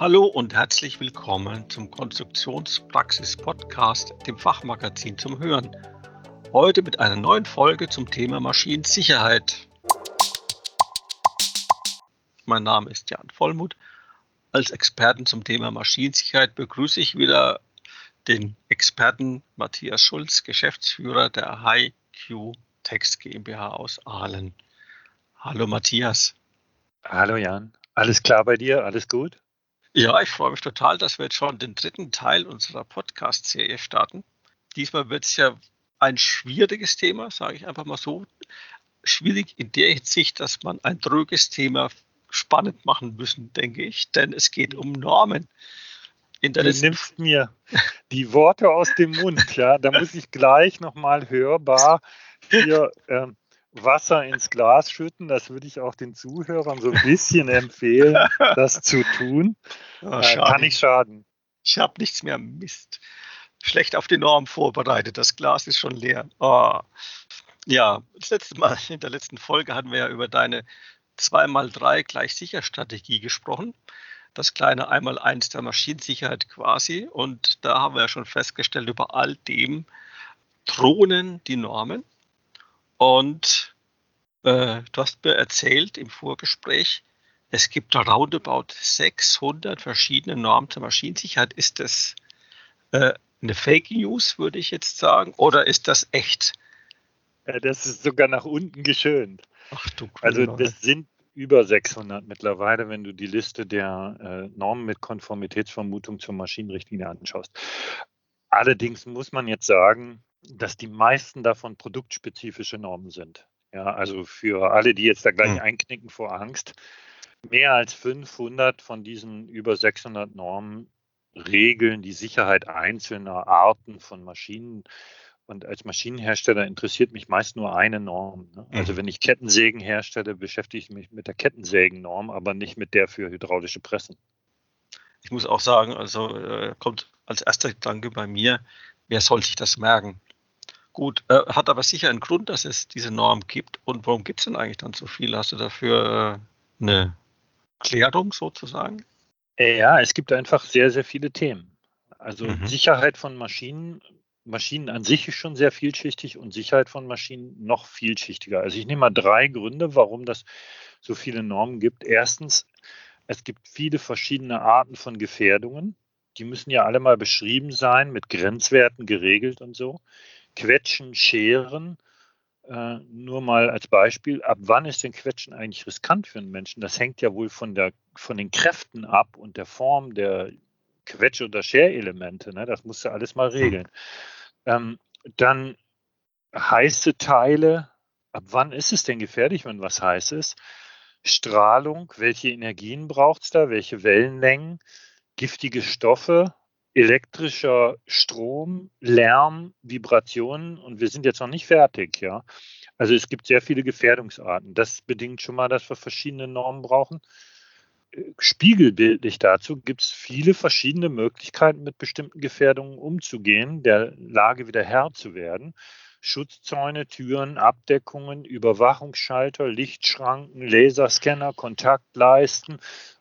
Hallo und herzlich willkommen zum Konstruktionspraxis-Podcast, dem Fachmagazin zum Hören. Heute mit einer neuen Folge zum Thema Maschinensicherheit. Mein Name ist Jan Vollmuth. Als Experten zum Thema Maschinensicherheit begrüße ich wieder den Experten Matthias Schulz, Geschäftsführer der HiQ Text GmbH aus Aalen. Hallo Matthias. Hallo Jan. Alles klar bei dir? Alles gut? Ja, ich freue mich total, dass wir jetzt schon den dritten Teil unserer Podcast-Serie starten. Diesmal wird es ja ein schwieriges Thema, sage ich einfach mal so. Schwierig in der Hinsicht, dass man ein dröges Thema spannend machen müssen, denke ich, denn es geht um Normen. du nimmst mir die Worte aus dem Mund, ja. Da muss ich gleich nochmal hörbar hier ähm, Wasser ins Glas schütten. Das würde ich auch den Zuhörern so ein bisschen empfehlen, das zu tun. Oh, äh, kann nicht schaden. Ich habe nichts mehr. Mist. Schlecht auf die Norm vorbereitet. Das Glas ist schon leer. Oh. Ja, das letzte Mal, in der letzten Folge hatten wir ja über deine 2x3 gleich sicher Strategie gesprochen. Das kleine einmal eins der Maschinensicherheit quasi. Und da haben wir ja schon festgestellt, über all dem thronen die Normen. Und äh, du hast mir erzählt im Vorgespräch, es gibt roundabout 600 verschiedene Normen zur Maschinensicherheit. Ist das äh, eine Fake News, würde ich jetzt sagen, oder ist das echt? Das ist sogar nach unten geschönt. Ach du Also das sind über 600 mittlerweile, wenn du die Liste der äh, Normen mit Konformitätsvermutung zur Maschinenrichtlinie anschaust. Allerdings muss man jetzt sagen, dass die meisten davon produktspezifische Normen sind. Ja, also für alle, die jetzt da gleich mhm. einknicken vor Angst, mehr als 500 von diesen über 600 Normen regeln die Sicherheit einzelner Arten von Maschinen. Und als Maschinenhersteller interessiert mich meist nur eine Norm. Ne? Also mhm. wenn ich Kettensägen herstelle, beschäftige ich mich mit der Kettensägennorm, aber nicht mit der für hydraulische Pressen. Ich muss auch sagen, also äh, kommt als erster Gedanke bei mir, wer soll sich das merken? Gut, äh, hat aber sicher einen Grund, dass es diese Norm gibt. Und warum gibt es denn eigentlich dann so viel? Hast du dafür äh, eine Klärung sozusagen? Ja, es gibt einfach sehr, sehr viele Themen. Also mhm. Sicherheit von Maschinen, Maschinen an sich ist schon sehr vielschichtig und Sicherheit von Maschinen noch vielschichtiger. Also ich nehme mal drei Gründe, warum das so viele Normen gibt. Erstens, es gibt viele verschiedene Arten von Gefährdungen. Die müssen ja alle mal beschrieben sein, mit Grenzwerten geregelt und so. Quetschen, Scheren. Äh, nur mal als Beispiel, ab wann ist denn Quetschen eigentlich riskant für einen Menschen? Das hängt ja wohl von, der, von den Kräften ab und der Form der Quetsch- oder Scherelemente. Ne? Das musst du alles mal regeln. Ähm, dann heiße Teile. Ab wann ist es denn gefährlich, wenn was heiß ist? Strahlung, welche Energien braucht es da, welche Wellenlängen, giftige Stoffe, elektrischer Strom, Lärm, Vibrationen und wir sind jetzt noch nicht fertig, ja. Also es gibt sehr viele Gefährdungsarten. Das bedingt schon mal, dass wir verschiedene Normen brauchen. Spiegelbildlich dazu gibt es viele verschiedene Möglichkeiten, mit bestimmten Gefährdungen umzugehen, der Lage wieder Herr zu werden. Schutzzäune, Türen, Abdeckungen, Überwachungsschalter, Lichtschranken, Laserscanner, Kontaktleisten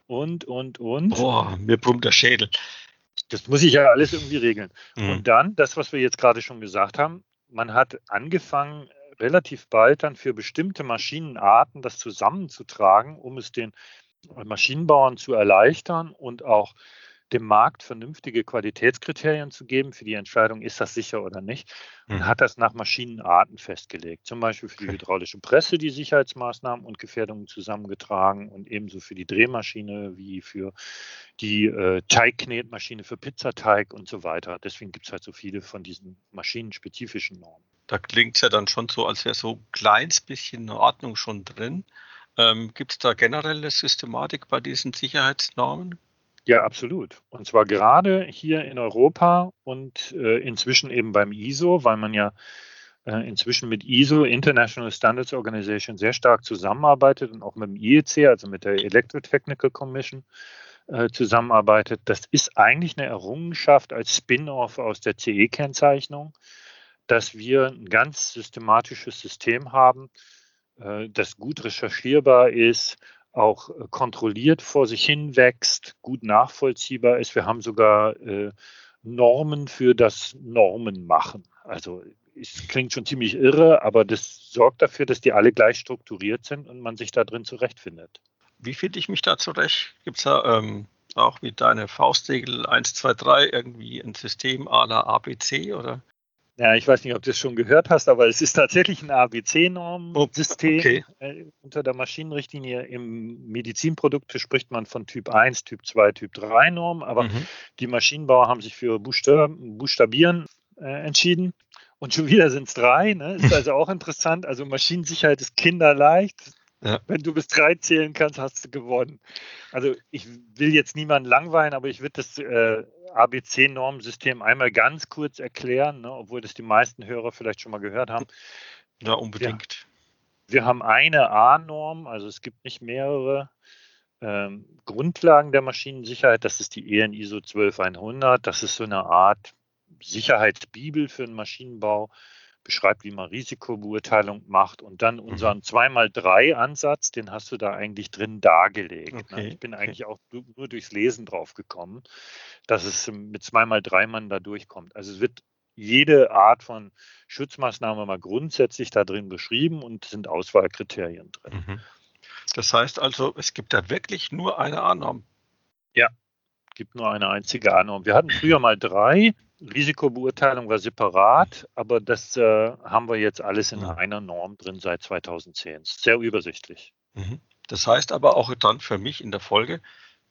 und, und, und. Boah, mir brummt der Schädel. Das muss ich ja alles irgendwie regeln. Mhm. Und dann, das, was wir jetzt gerade schon gesagt haben, man hat angefangen, relativ bald dann für bestimmte Maschinenarten das zusammenzutragen, um es den Maschinenbauern zu erleichtern und auch dem Markt vernünftige Qualitätskriterien zu geben für die Entscheidung, ist das sicher oder nicht, und mhm. hat das nach Maschinenarten festgelegt. Zum Beispiel für die hydraulische Presse die Sicherheitsmaßnahmen und Gefährdungen zusammengetragen und ebenso für die Drehmaschine wie für die äh, Teigknetmaschine für Pizzateig und so weiter. Deswegen gibt es halt so viele von diesen maschinenspezifischen Normen. Da klingt es ja dann schon so, als wäre so ein kleines bisschen eine Ordnung schon drin. Ähm, gibt es da generelle Systematik bei diesen Sicherheitsnormen? Ja, absolut. Und zwar gerade hier in Europa und äh, inzwischen eben beim ISO, weil man ja äh, inzwischen mit ISO, International Standards Organization, sehr stark zusammenarbeitet und auch mit dem IEC, also mit der Electrotechnical Commission, äh, zusammenarbeitet. Das ist eigentlich eine Errungenschaft als Spin-off aus der CE-Kennzeichnung, dass wir ein ganz systematisches System haben, äh, das gut recherchierbar ist, auch äh, kontrolliert vor sich hin wächst, gut nachvollziehbar ist. Wir haben sogar äh, Normen für das Normen machen. Also es klingt schon ziemlich irre, aber das sorgt dafür, dass die alle gleich strukturiert sind und man sich da drin zurechtfindet. Wie finde ich mich da zurecht? Gibt es da ähm, auch wie deine Faustregel 1, 2, 3 irgendwie ein System à la ABC oder? Ja, ich weiß nicht, ob du es schon gehört hast, aber es ist tatsächlich ein ABC-Normsystem oh, okay. Äh, unter der Maschinenrichtlinie. Im Medizinprodukt spricht man von Typ 1, Typ 2, Typ 3 Norm, aber mhm. die Maschinenbauer haben sich für Buchstab Buchstabieren äh, entschieden. Und schon wieder sind es drei, ne? ist also auch interessant. Also Maschinensicherheit ist kinderleicht. Ja. Wenn du bis drei zählen kannst, hast du gewonnen. Also ich will jetzt niemanden langweilen, aber ich würde das äh, ABC-Normsystem einmal ganz kurz erklären, ne, obwohl das die meisten Hörer vielleicht schon mal gehört haben. Ja, unbedingt. Wir, wir haben eine A-Norm, also es gibt nicht mehrere ähm, Grundlagen der Maschinensicherheit. Das ist die EN ISO 12100. Das ist so eine Art Sicherheitsbibel für den Maschinenbau beschreibt, wie man Risikobeurteilung macht und dann mhm. unseren 2x3-Ansatz, den hast du da eigentlich drin dargelegt. Ne? Okay. Ich bin okay. eigentlich auch nur durchs Lesen drauf gekommen, dass es mit 2x3 man da durchkommt. Also es wird jede Art von Schutzmaßnahme mal grundsätzlich da drin beschrieben und sind Auswahlkriterien drin. Mhm. Das heißt also, es gibt da wirklich nur eine A-Norm. Ja, gibt nur eine einzige A-Norm. Wir hatten früher mal drei, Risikobeurteilung war separat, aber das äh, haben wir jetzt alles in mhm. einer Norm drin seit 2010. Sehr übersichtlich. Mhm. Das heißt aber auch dann für mich in der Folge,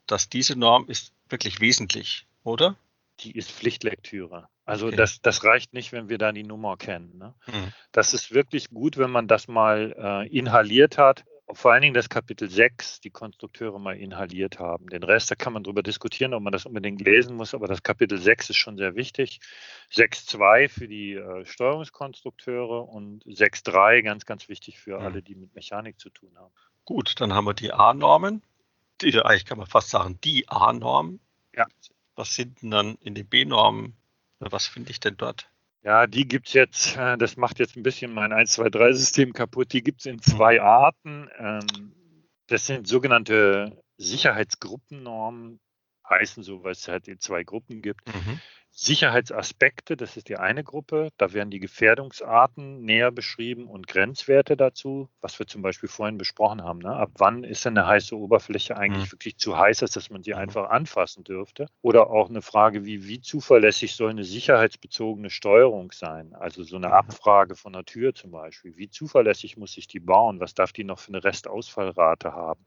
dass diese Norm ist wirklich wesentlich, oder? Die ist Pflichtlektüre. Also okay. das, das reicht nicht, wenn wir da die Nummer kennen. Ne? Mhm. Das ist wirklich gut, wenn man das mal äh, inhaliert hat vor allen Dingen das Kapitel 6 die Konstrukteure mal inhaliert haben. Den Rest, da kann man darüber diskutieren, ob man das unbedingt lesen muss, aber das Kapitel 6 ist schon sehr wichtig. 6.2 für die äh, Steuerungskonstrukteure und 6.3 ganz, ganz wichtig für alle, die mit Mechanik zu tun haben. Gut, dann haben wir die A-Normen. Eigentlich kann man fast sagen, die A-Norm. Ja. Was sind denn dann in den B-Normen? Was finde ich denn dort? Ja, die gibt es jetzt, äh, das macht jetzt ein bisschen mein 1, 2, 3 System kaputt. Die gibt es in zwei Arten. Ähm, das sind sogenannte Sicherheitsgruppennormen, heißen so, weil es halt in zwei Gruppen gibt. Mhm. Sicherheitsaspekte, das ist die eine Gruppe. Da werden die Gefährdungsarten näher beschrieben und Grenzwerte dazu, was wir zum Beispiel vorhin besprochen haben. Ne? Ab wann ist denn eine heiße Oberfläche eigentlich mhm. wirklich zu heiß, dass man sie mhm. einfach anfassen dürfte? Oder auch eine Frage wie, wie zuverlässig soll eine sicherheitsbezogene Steuerung sein? Also so eine mhm. Abfrage von einer Tür zum Beispiel. Wie zuverlässig muss ich die bauen? Was darf die noch für eine Restausfallrate haben?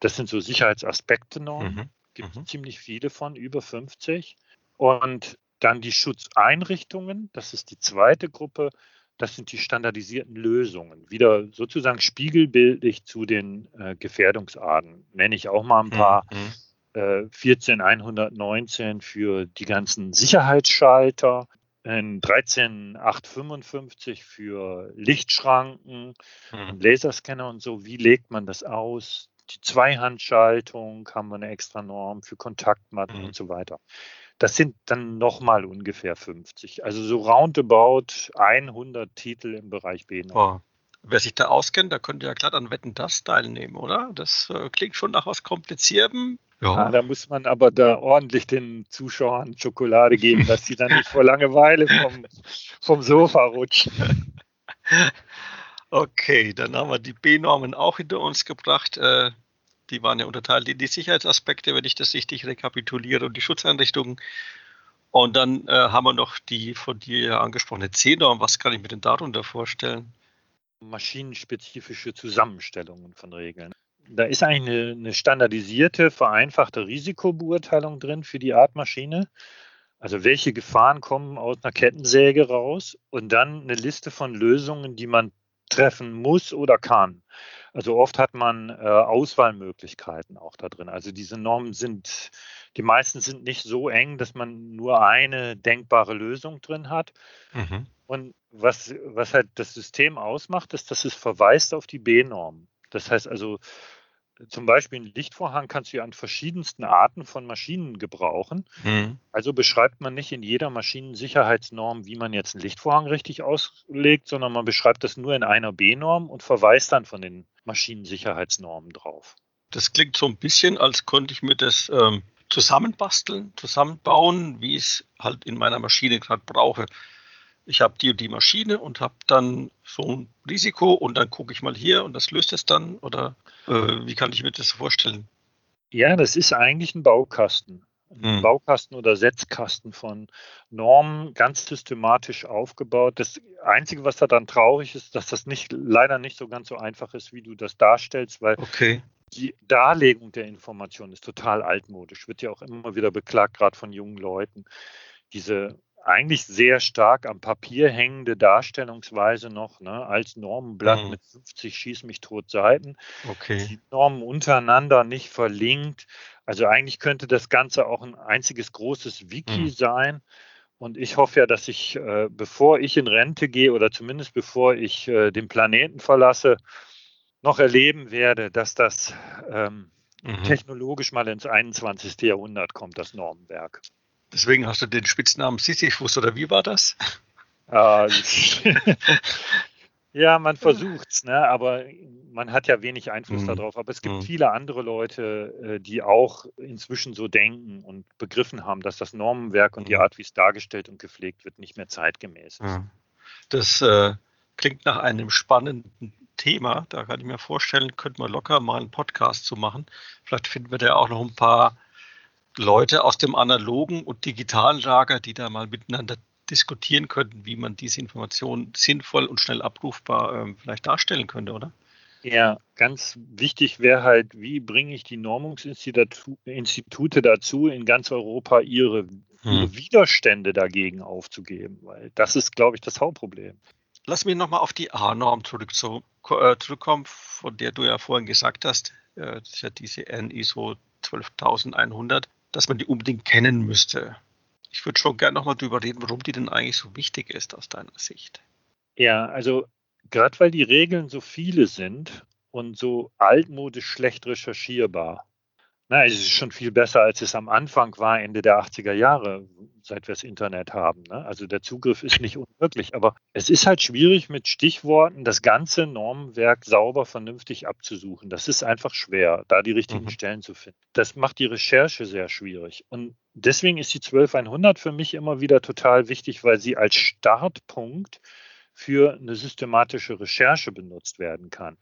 Das sind so Sicherheitsaspekte noch. Mhm. Gibt es mhm. ziemlich viele von, über 50. Und dann die Schutzeinrichtungen, das ist die zweite Gruppe, das sind die standardisierten Lösungen. Wieder sozusagen spiegelbildlich zu den äh, Gefährdungsarten. Nenne ich auch mal ein paar. Mhm. Äh, 14119 für die ganzen Sicherheitsschalter, 13855 für Lichtschranken, mhm. Laserscanner und so. Wie legt man das aus? Die Zweihandschaltung haben wir eine extra Norm für Kontaktmatten mhm. und so weiter. Das sind dann nochmal ungefähr 50. Also so roundabout 100 Titel im Bereich B. Oh. Wer sich da auskennt, da könnte ja glatt an Wetten das teilnehmen, oder? Das äh, klingt schon nach was Kompliziertem. Ja. ja. da muss man aber da ordentlich den Zuschauern Schokolade geben, dass sie dann nicht vor Langeweile vom, vom Sofa rutschen. Okay, dann haben wir die B-Normen auch hinter uns gebracht. Äh, die waren ja unterteilt in die Sicherheitsaspekte, wenn ich das richtig rekapituliere, und die Schutzeinrichtungen. Und dann äh, haben wir noch die von dir angesprochene C-Norm. Was kann ich mir denn darunter vorstellen? Maschinenspezifische Zusammenstellungen von Regeln. Da ist eigentlich eine, eine standardisierte, vereinfachte Risikobeurteilung drin für die Art Maschine. Also welche Gefahren kommen aus einer Kettensäge raus und dann eine Liste von Lösungen, die man treffen muss oder kann. Also oft hat man äh, Auswahlmöglichkeiten auch da drin. Also diese Normen sind, die meisten sind nicht so eng, dass man nur eine denkbare Lösung drin hat. Mhm. Und was, was halt das System ausmacht, ist, dass es verweist auf die B-Norm. Das heißt also, zum Beispiel einen Lichtvorhang kannst du ja an verschiedensten Arten von Maschinen gebrauchen. Mhm. Also beschreibt man nicht in jeder Maschinensicherheitsnorm, wie man jetzt einen Lichtvorhang richtig auslegt, sondern man beschreibt das nur in einer B-Norm und verweist dann von den Maschinensicherheitsnormen drauf. Das klingt so ein bisschen, als könnte ich mir das ähm, zusammenbasteln, zusammenbauen, wie ich es halt in meiner Maschine gerade brauche. Ich habe die und die Maschine und habe dann so ein Risiko und dann gucke ich mal hier und das löst es dann oder äh, wie kann ich mir das vorstellen? Ja, das ist eigentlich ein Baukasten. Ein hm. Baukasten oder Setzkasten von Normen, ganz systematisch aufgebaut. Das Einzige, was da dann traurig ist, dass das nicht, leider nicht so ganz so einfach ist, wie du das darstellst, weil okay die Darlegung der Information ist total altmodisch, wird ja auch immer wieder beklagt, gerade von jungen Leuten. Diese eigentlich sehr stark am Papier hängende Darstellungsweise noch, ne, als Normenblatt mhm. mit 50 Schieß mich tot Seiten. Okay. Die Normen untereinander nicht verlinkt. Also eigentlich könnte das Ganze auch ein einziges großes Wiki mhm. sein. Und ich hoffe ja, dass ich, äh, bevor ich in Rente gehe oder zumindest bevor ich äh, den Planeten verlasse, noch erleben werde, dass das ähm, mhm. technologisch mal ins 21. Jahrhundert kommt, das Normenwerk. Deswegen hast du den Spitznamen Sisyphus oder wie war das? Ja, man versucht es, ne? aber man hat ja wenig Einfluss mhm. darauf. Aber es gibt mhm. viele andere Leute, äh, die auch inzwischen so denken und begriffen haben, dass das Normenwerk und die mhm. Art, wie es dargestellt und gepflegt wird, nicht mehr zeitgemäß ist. Das äh, klingt nach einem spannenden Thema. Da kann ich mir vorstellen, könnte man locker mal einen Podcast zu machen. Vielleicht finden wir da auch noch ein paar Leute aus dem analogen und digitalen Lager, die da mal miteinander diskutieren könnten, wie man diese Informationen sinnvoll und schnell abrufbar äh, vielleicht darstellen könnte, oder? Ja, ganz wichtig wäre halt, wie bringe ich die Normungsinstitute dazu, in ganz Europa ihre, ihre hm. Widerstände dagegen aufzugeben, weil das ist, glaube ich, das Hauptproblem. Lass mich nochmal auf die A-Norm zurück, zu, äh, zurückkommen, von der du ja vorhin gesagt hast, äh, das ist ja diese NISO 12100, dass man die unbedingt kennen müsste. Ich würde schon gerne nochmal darüber reden, warum die denn eigentlich so wichtig ist aus deiner Sicht. Ja, also gerade weil die Regeln so viele sind und so altmodisch schlecht recherchierbar, na, es ist schon viel besser, als es am Anfang war, Ende der 80er Jahre, seit wir das Internet haben. Ne? Also der Zugriff ist nicht unmöglich, aber es ist halt schwierig, mit Stichworten das ganze Normenwerk sauber, vernünftig abzusuchen. Das ist einfach schwer, da die richtigen mhm. Stellen zu finden. Das macht die Recherche sehr schwierig. Und deswegen ist die 12100 für mich immer wieder total wichtig, weil sie als Startpunkt für eine systematische Recherche benutzt werden kann.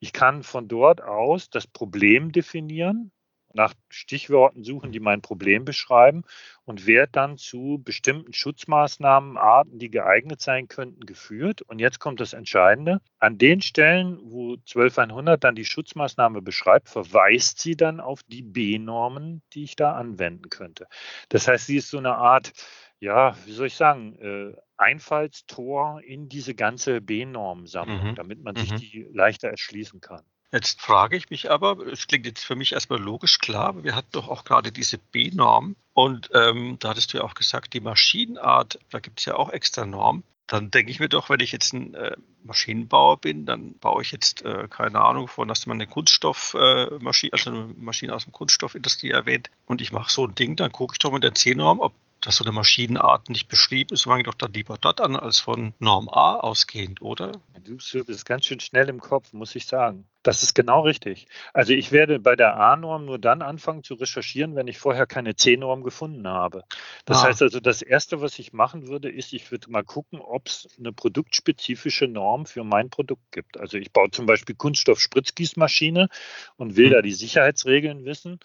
Ich kann von dort aus das Problem definieren, nach Stichworten suchen, die mein Problem beschreiben und werde dann zu bestimmten Schutzmaßnahmen, Arten, die geeignet sein könnten, geführt. Und jetzt kommt das Entscheidende. An den Stellen, wo 12100 dann die Schutzmaßnahme beschreibt, verweist sie dann auf die B-Normen, die ich da anwenden könnte. Das heißt, sie ist so eine Art, ja, wie soll ich sagen, äh, Einfallstor in diese ganze B-Norm-Sammlung, mhm. damit man sich mhm. die leichter erschließen kann. Jetzt frage ich mich aber, es klingt jetzt für mich erstmal logisch klar, wir hatten doch auch gerade diese B-Norm und ähm, da hattest du ja auch gesagt, die Maschinenart, da gibt es ja auch extra Normen. Dann denke ich mir doch, wenn ich jetzt ein äh, Maschinenbauer bin, dann baue ich jetzt, äh, keine Ahnung, von, dass man eine Kunststoffmaschine, äh, also eine Maschine aus der Kunststoffindustrie erwähnt, und ich mache so ein Ding, dann gucke ich doch mit der C-Norm, ob dass so eine Maschinenart nicht beschrieben ist, fange ich doch dann lieber dort an, als von Norm A ausgehend, oder? Du bist ganz schön schnell im Kopf, muss ich sagen. Das ist genau richtig. Also ich werde bei der A-Norm nur dann anfangen zu recherchieren, wenn ich vorher keine C-Norm gefunden habe. Das ah. heißt also, das Erste, was ich machen würde, ist, ich würde mal gucken, ob es eine produktspezifische Norm für mein Produkt gibt. Also ich baue zum Beispiel Kunststoff-Spritzgießmaschine und will hm. da die Sicherheitsregeln wissen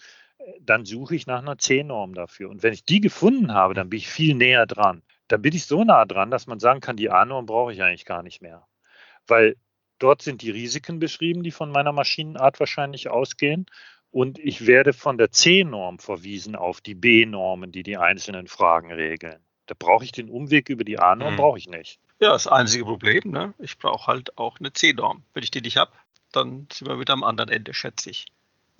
dann suche ich nach einer C-Norm dafür. Und wenn ich die gefunden habe, dann bin ich viel näher dran. Dann bin ich so nah dran, dass man sagen kann, die A-Norm brauche ich eigentlich gar nicht mehr. Weil dort sind die Risiken beschrieben, die von meiner Maschinenart wahrscheinlich ausgehen. Und ich werde von der C-Norm verwiesen auf die B-Normen, die die einzelnen Fragen regeln. Da brauche ich den Umweg über die A-Norm, hm. brauche ich nicht. Ja, das einzige Problem, ne? ich brauche halt auch eine C-Norm. Wenn ich die nicht habe, dann sind wir wieder am anderen Ende, schätze ich.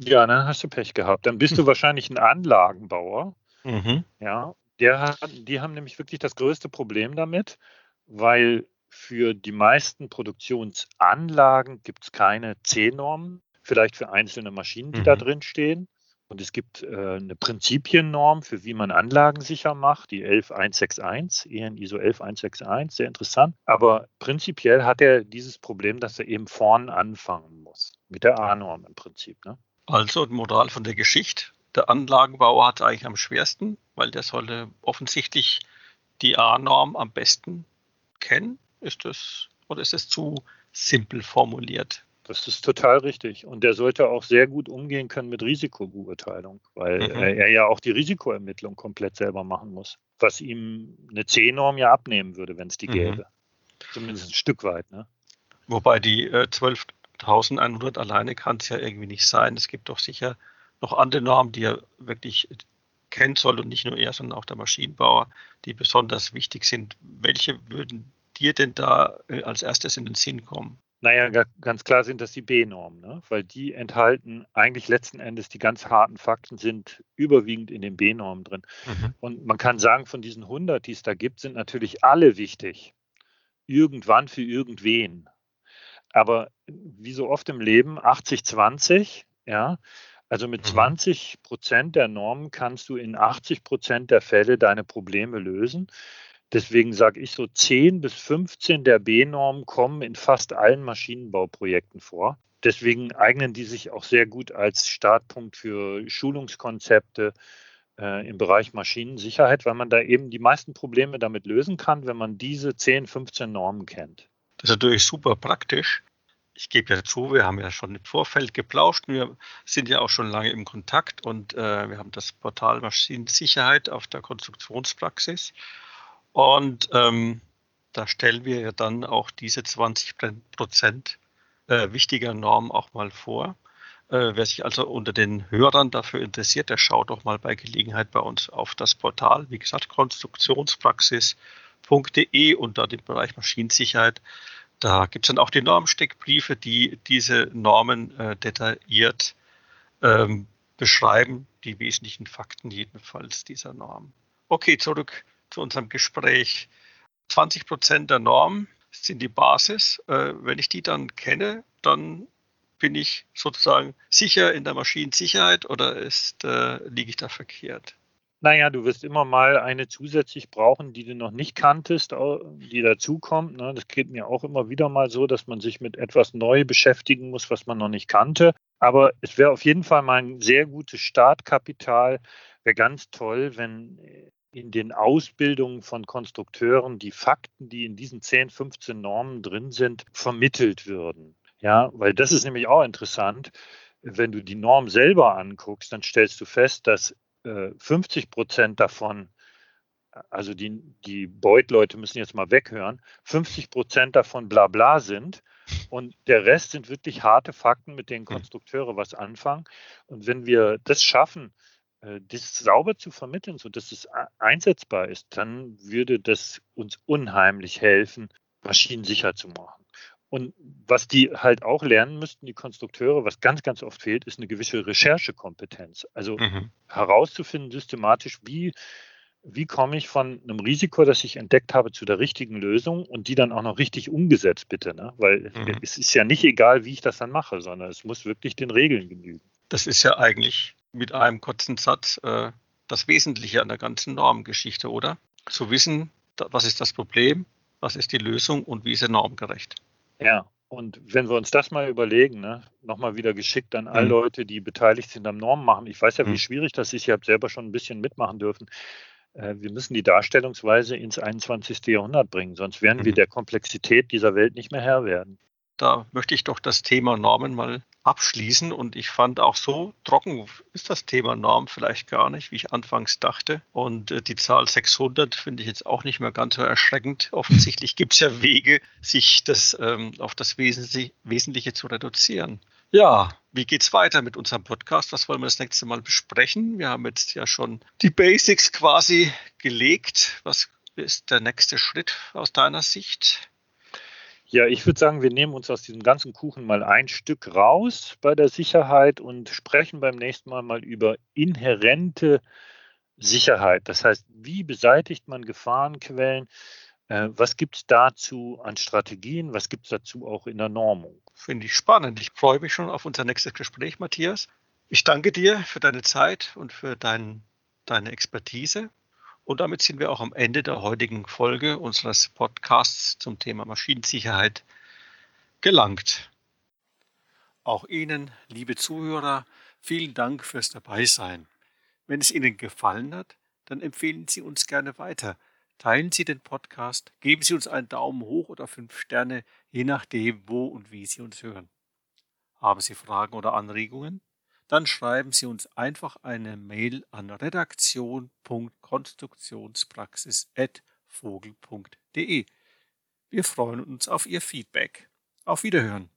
Ja, dann hast du Pech gehabt. Dann bist du wahrscheinlich ein Anlagenbauer. Mhm. Ja, der hat, die haben nämlich wirklich das größte Problem damit, weil für die meisten Produktionsanlagen gibt es keine C-Normen, vielleicht für einzelne Maschinen, die mhm. da drin stehen. Und es gibt äh, eine Prinzipiennorm, für wie man Anlagen sicher macht, die 11161, EN ISO 11161, sehr interessant. Aber prinzipiell hat er dieses Problem, dass er eben vorn anfangen muss, mit der A-Norm im Prinzip. Ne? Also Moral von der Geschichte. Der Anlagenbauer hat es eigentlich am schwersten, weil der sollte offensichtlich die A-Norm am besten kennen. Ist das oder ist es zu simpel formuliert? Das ist total richtig. Und der sollte auch sehr gut umgehen können mit Risikobeurteilung, weil mhm. er ja auch die Risikoermittlung komplett selber machen muss, was ihm eine C-Norm ja abnehmen würde, wenn es die mhm. gäbe. Zumindest ein Stück weit. Ne? Wobei die äh, 12.100 alleine kann es ja irgendwie nicht sein. Es gibt doch sicher noch andere Normen, die er wirklich kennen soll und nicht nur er, sondern auch der Maschinenbauer, die besonders wichtig sind. Welche würden dir denn da äh, als erstes in den Sinn kommen? Naja, ganz klar sind das die B-Normen, ne? weil die enthalten eigentlich letzten Endes die ganz harten Fakten sind überwiegend in den B-Normen drin. Mhm. Und man kann sagen, von diesen 100, die es da gibt, sind natürlich alle wichtig. Irgendwann für irgendwen. Aber wie so oft im Leben, 80-20, ja, also mit 20 mhm. Prozent der Normen kannst du in 80 Prozent der Fälle deine Probleme lösen. Deswegen sage ich so, 10 bis 15 der B-Normen kommen in fast allen Maschinenbauprojekten vor. Deswegen eignen die sich auch sehr gut als Startpunkt für Schulungskonzepte äh, im Bereich Maschinensicherheit, weil man da eben die meisten Probleme damit lösen kann, wenn man diese 10, 15 Normen kennt. Das ist natürlich super praktisch. Ich gebe ja zu, wir haben ja schon im Vorfeld geplauscht. Wir sind ja auch schon lange im Kontakt und äh, wir haben das Portal Maschinensicherheit auf der Konstruktionspraxis. Und ähm, da stellen wir ja dann auch diese 20 Prozent äh, wichtiger Normen auch mal vor. Äh, wer sich also unter den Hörern dafür interessiert, der schaut doch mal bei Gelegenheit bei uns auf das Portal, wie gesagt, konstruktionspraxis.de unter dem Bereich Maschinensicherheit. Da gibt es dann auch die Normsteckbriefe, die diese Normen äh, detailliert ähm, beschreiben, die wesentlichen Fakten jedenfalls dieser Norm. Okay, zurück zu unserem Gespräch. 20 Prozent der Norm sind die Basis. Äh, wenn ich die dann kenne, dann bin ich sozusagen sicher in der Maschinensicherheit oder ist, äh, liege ich da verkehrt? Naja, du wirst immer mal eine zusätzlich brauchen, die du noch nicht kanntest, die dazukommt. Ne? Das geht mir auch immer wieder mal so, dass man sich mit etwas neu beschäftigen muss, was man noch nicht kannte. Aber es wäre auf jeden Fall mal ein sehr gutes Startkapital. Wäre ganz toll, wenn in den Ausbildungen von Konstrukteuren die Fakten, die in diesen 10, 15 Normen drin sind, vermittelt würden. Ja, weil das ist nämlich auch interessant. Wenn du die Norm selber anguckst, dann stellst du fest, dass äh, 50 Prozent davon, also die, die Beut-Leute müssen jetzt mal weghören, 50 Prozent davon bla bla sind und der Rest sind wirklich harte Fakten, mit denen hm. Konstrukteure was anfangen. Und wenn wir das schaffen, äh, das sauber zu vermitteln, sodass es einsetzbar ist, dann würde das uns unheimlich helfen, Maschinen sicher zu machen. Und was die halt auch lernen müssten, die Konstrukteure, was ganz, ganz oft fehlt, ist eine gewisse Recherchekompetenz. Also mhm. herauszufinden systematisch, wie, wie komme ich von einem Risiko, das ich entdeckt habe, zu der richtigen Lösung und die dann auch noch richtig umgesetzt, bitte. Ne? Weil mhm. es ist ja nicht egal, wie ich das dann mache, sondern es muss wirklich den Regeln genügen. Das ist ja eigentlich mit einem kurzen Satz äh, das Wesentliche an der ganzen Normgeschichte, oder? Zu wissen, was ist das Problem, was ist die Lösung und wie ist er normgerecht. Ja, und wenn wir uns das mal überlegen, ne, nochmal wieder geschickt an alle mhm. Leute, die beteiligt sind am Normen machen. Ich weiß ja, wie mhm. schwierig das ist. Ich habe selber schon ein bisschen mitmachen dürfen. Äh, wir müssen die Darstellungsweise ins 21. Jahrhundert bringen, sonst werden mhm. wir der Komplexität dieser Welt nicht mehr Herr werden. Da möchte ich doch das Thema Normen mal abschließen. Und ich fand auch so trocken ist das Thema Norm vielleicht gar nicht, wie ich anfangs dachte. Und äh, die Zahl 600 finde ich jetzt auch nicht mehr ganz so erschreckend. Offensichtlich gibt es ja Wege, sich das ähm, auf das Wesentliche, Wesentliche zu reduzieren. Ja, wie geht's weiter mit unserem Podcast? Was wollen wir das nächste Mal besprechen? Wir haben jetzt ja schon die Basics quasi gelegt. Was ist der nächste Schritt aus deiner Sicht? Ja, ich würde sagen, wir nehmen uns aus diesem ganzen Kuchen mal ein Stück raus bei der Sicherheit und sprechen beim nächsten Mal mal über inhärente Sicherheit. Das heißt, wie beseitigt man Gefahrenquellen? Äh, was gibt es dazu an Strategien? Was gibt es dazu auch in der Normung? Finde ich spannend. Ich freue mich schon auf unser nächstes Gespräch, Matthias. Ich danke dir für deine Zeit und für dein, deine Expertise. Und damit sind wir auch am Ende der heutigen Folge unseres Podcasts zum Thema Maschinensicherheit gelangt. Auch Ihnen, liebe Zuhörer, Vielen Dank fürs Dabeisein. Wenn es Ihnen gefallen hat, dann empfehlen Sie uns gerne weiter. Teilen Sie den Podcast, geben Sie uns einen Daumen hoch oder fünf Sterne, je nachdem, wo und wie Sie uns hören. Haben Sie Fragen oder Anregungen? Dann schreiben Sie uns einfach eine Mail an redaktion.konstruktionspraxis.vogel.de. Wir freuen uns auf Ihr Feedback. Auf Wiederhören.